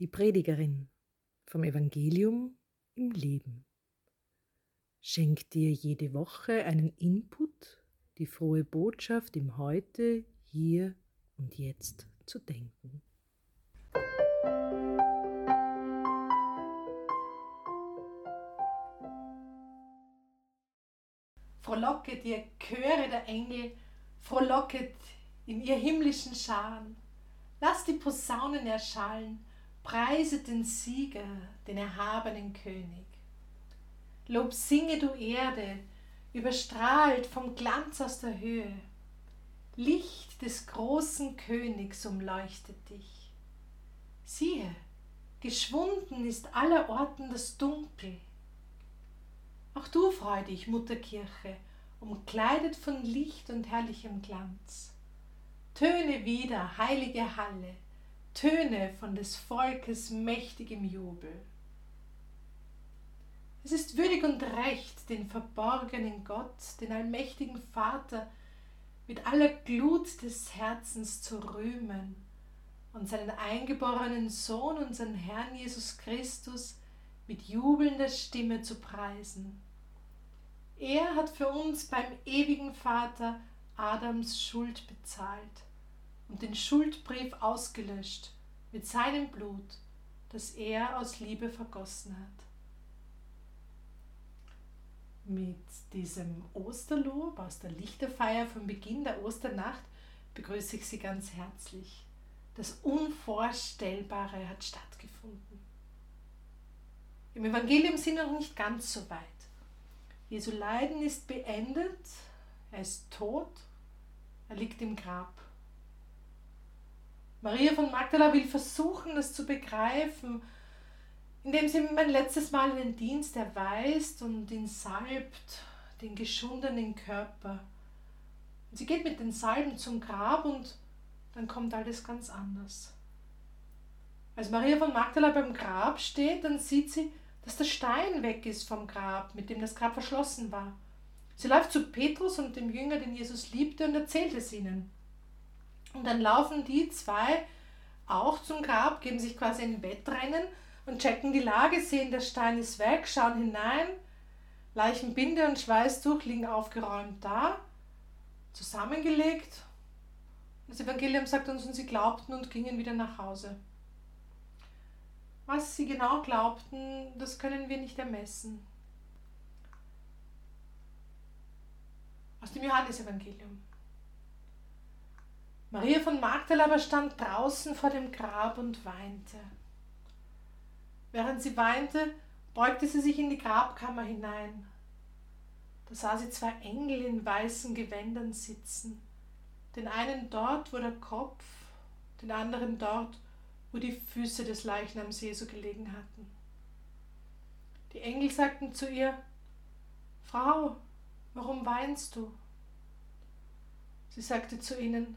Die Predigerin vom Evangelium im Leben schenkt dir jede Woche einen Input, die frohe Botschaft im Heute, hier und jetzt zu denken. Frohlocket ihr Chöre der Engel, frohlocket in ihr himmlischen Scharen, lasst die Posaunen erschallen, Preiset den Sieger, den erhabenen König. Lob singe du Erde, überstrahlt vom Glanz aus der Höhe. Licht des großen Königs umleuchtet dich. Siehe, geschwunden ist aller Orten das Dunkel. Auch du freu dich, Mutterkirche, umkleidet von Licht und herrlichem Glanz. Töne wieder, heilige Halle, Töne von des Volkes mächtigem Jubel. Es ist würdig und recht, den verborgenen Gott, den allmächtigen Vater, mit aller Glut des Herzens zu rühmen und seinen eingeborenen Sohn, unseren Herrn Jesus Christus, mit jubelnder Stimme zu preisen. Er hat für uns beim ewigen Vater Adams Schuld bezahlt und den Schuldbrief ausgelöscht mit seinem Blut, das er aus Liebe vergossen hat. Mit diesem Osterlob aus der Lichterfeier vom Beginn der Osternacht begrüße ich Sie ganz herzlich. Das Unvorstellbare hat stattgefunden. Im Evangelium sind wir noch nicht ganz so weit. Jesu Leiden ist beendet, er ist tot, er liegt im Grab. Maria von Magdala will versuchen, das zu begreifen, indem sie ihm ein letztes Mal in den Dienst erweist und ihn salbt, den geschundenen Körper. Und sie geht mit den Salben zum Grab und dann kommt alles ganz anders. Als Maria von Magdala beim Grab steht, dann sieht sie, dass der Stein weg ist vom Grab, mit dem das Grab verschlossen war. Sie läuft zu Petrus und dem Jünger, den Jesus liebte, und erzählt es ihnen. Und dann laufen die zwei auch zum Grab, geben sich quasi ein Wettrennen und checken die Lage, sehen, der Stein ist weg, schauen hinein. Leichenbinde und Schweißtuch liegen aufgeräumt da, zusammengelegt. Das Evangelium sagt uns, und sie glaubten und gingen wieder nach Hause. Was sie genau glaubten, das können wir nicht ermessen. Aus dem Johannesevangelium. Maria von Magdala aber stand draußen vor dem Grab und weinte. Während sie weinte, beugte sie sich in die Grabkammer hinein. Da sah sie zwei Engel in weißen Gewändern sitzen, den einen dort, wo der Kopf, den anderen dort, wo die Füße des Leichnams Jesu gelegen hatten. Die Engel sagten zu ihr, Frau, warum weinst du? Sie sagte zu ihnen,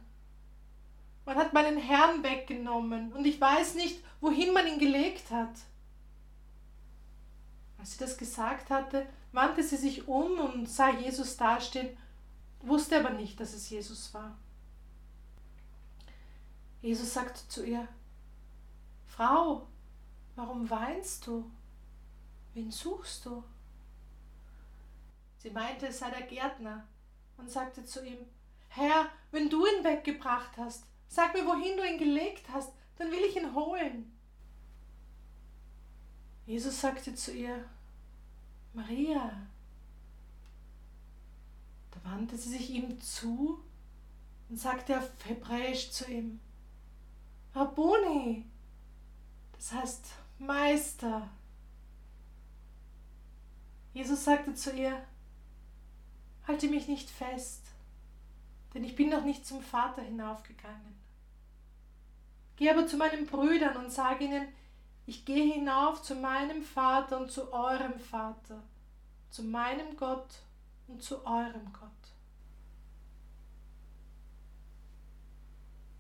man hat meinen Herrn weggenommen und ich weiß nicht, wohin man ihn gelegt hat. Als sie das gesagt hatte, wandte sie sich um und sah Jesus dastehen, wusste aber nicht, dass es Jesus war. Jesus sagte zu ihr, Frau, warum weinst du? Wen suchst du? Sie meinte, es sei der Gärtner und sagte zu ihm, Herr, wenn du ihn weggebracht hast, Sag mir, wohin du ihn gelegt hast, dann will ich ihn holen. Jesus sagte zu ihr, Maria. Da wandte sie sich ihm zu und sagte auf Hebräisch zu ihm, Rabboni, das heißt Meister. Jesus sagte zu ihr, halte mich nicht fest, denn ich bin noch nicht zum Vater hinaufgegangen. Geh aber zu meinen Brüdern und sag ihnen, ich gehe hinauf zu meinem Vater und zu eurem Vater, zu meinem Gott und zu eurem Gott.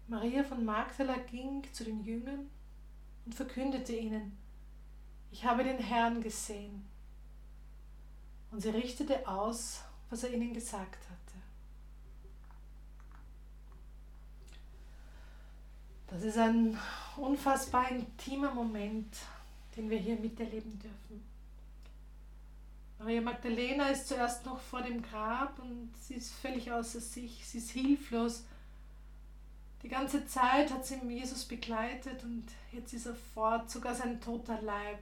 Maria von Magdala ging zu den Jüngern und verkündete ihnen, ich habe den Herrn gesehen. Und sie richtete aus, was er ihnen gesagt hatte. Das ist ein unfassbar intimer Moment, den wir hier miterleben dürfen. Maria Magdalena ist zuerst noch vor dem Grab und sie ist völlig außer sich, sie ist hilflos. Die ganze Zeit hat sie Jesus begleitet und jetzt ist er fort, sogar sein toter Leib.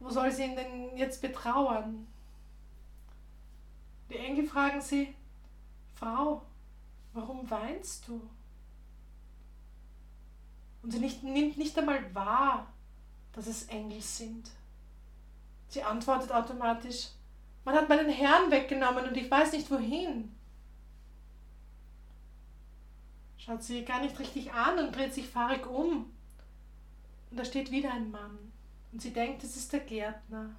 Wo soll sie ihn denn jetzt betrauern? Die Engel fragen sie, Frau, warum weinst du? Und sie nicht, nimmt nicht einmal wahr, dass es Engel sind. Sie antwortet automatisch, man hat meinen Herrn weggenommen und ich weiß nicht wohin. Schaut sie gar nicht richtig an und dreht sich fahrig um. Und da steht wieder ein Mann. Und sie denkt, es ist der Gärtner.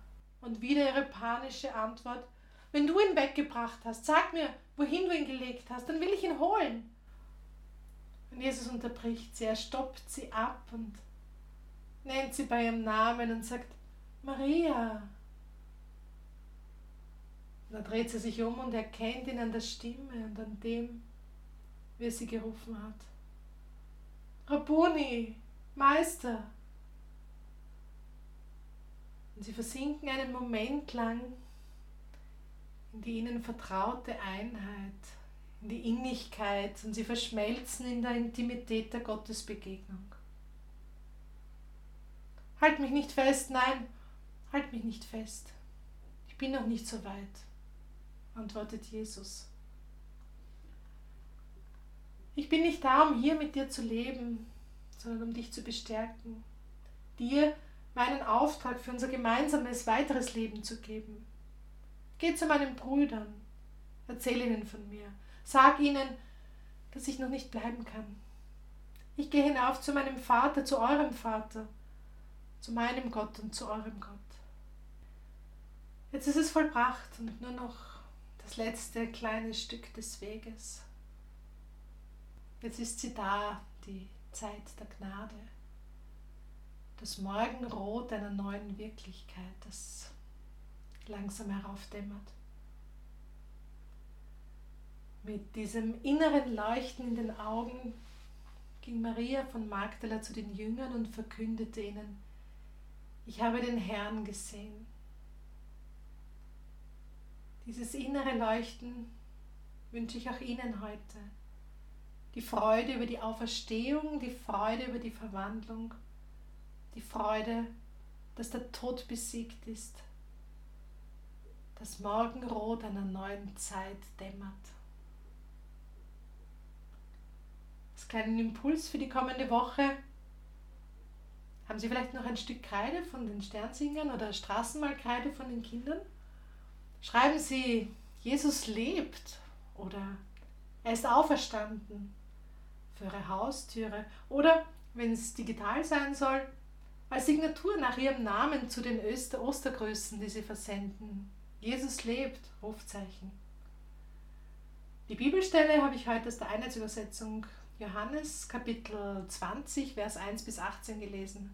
Und wieder ihre panische Antwort, wenn du ihn weggebracht hast, sag mir, wohin du ihn gelegt hast, dann will ich ihn holen. Und Jesus unterbricht sie, er stoppt sie ab und nennt sie bei ihrem Namen und sagt, Maria. Und dann dreht sie sich um und erkennt ihn an der Stimme und an dem, wie er sie gerufen hat. Rabuni, Meister. Und sie versinken einen Moment lang in die ihnen vertraute Einheit, in die Innigkeit und sie verschmelzen in der Intimität der Gottesbegegnung. Halt mich nicht fest, nein, Halt mich nicht fest. Ich bin noch nicht so weit, antwortet Jesus. Ich bin nicht da, um hier mit dir zu leben, sondern um dich zu bestärken, dir meinen Auftrag für unser gemeinsames weiteres Leben zu geben. Geh zu meinen Brüdern, erzähl ihnen von mir, sag ihnen, dass ich noch nicht bleiben kann. Ich gehe hinauf zu meinem Vater, zu eurem Vater, zu meinem Gott und zu eurem Gott. Jetzt ist es vollbracht und nur noch das letzte kleine Stück des Weges. Jetzt ist sie da, die Zeit der Gnade, das Morgenrot einer neuen Wirklichkeit, das langsam heraufdämmert. Mit diesem inneren Leuchten in den Augen ging Maria von Magdala zu den Jüngern und verkündete ihnen, ich habe den Herrn gesehen dieses innere Leuchten wünsche ich auch Ihnen heute. Die Freude über die Auferstehung, die Freude über die Verwandlung, die Freude, dass der Tod besiegt ist, das Morgenrot einer neuen Zeit dämmert. Als kleinen Impuls für die kommende Woche haben Sie vielleicht noch ein Stück Kreide von den Sternsingern oder Straßenmalkreide von den Kindern? Schreiben Sie, Jesus lebt oder er ist auferstanden für Ihre Haustüre oder, wenn es digital sein soll, als Signatur nach Ihrem Namen zu den Öster Ostergrößen, die Sie versenden. Jesus lebt, Rufzeichen. Die Bibelstelle habe ich heute aus der Einheitsübersetzung Johannes Kapitel 20, Vers 1 bis 18 gelesen.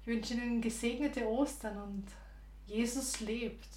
Ich wünsche Ihnen gesegnete Ostern und Jesus lebt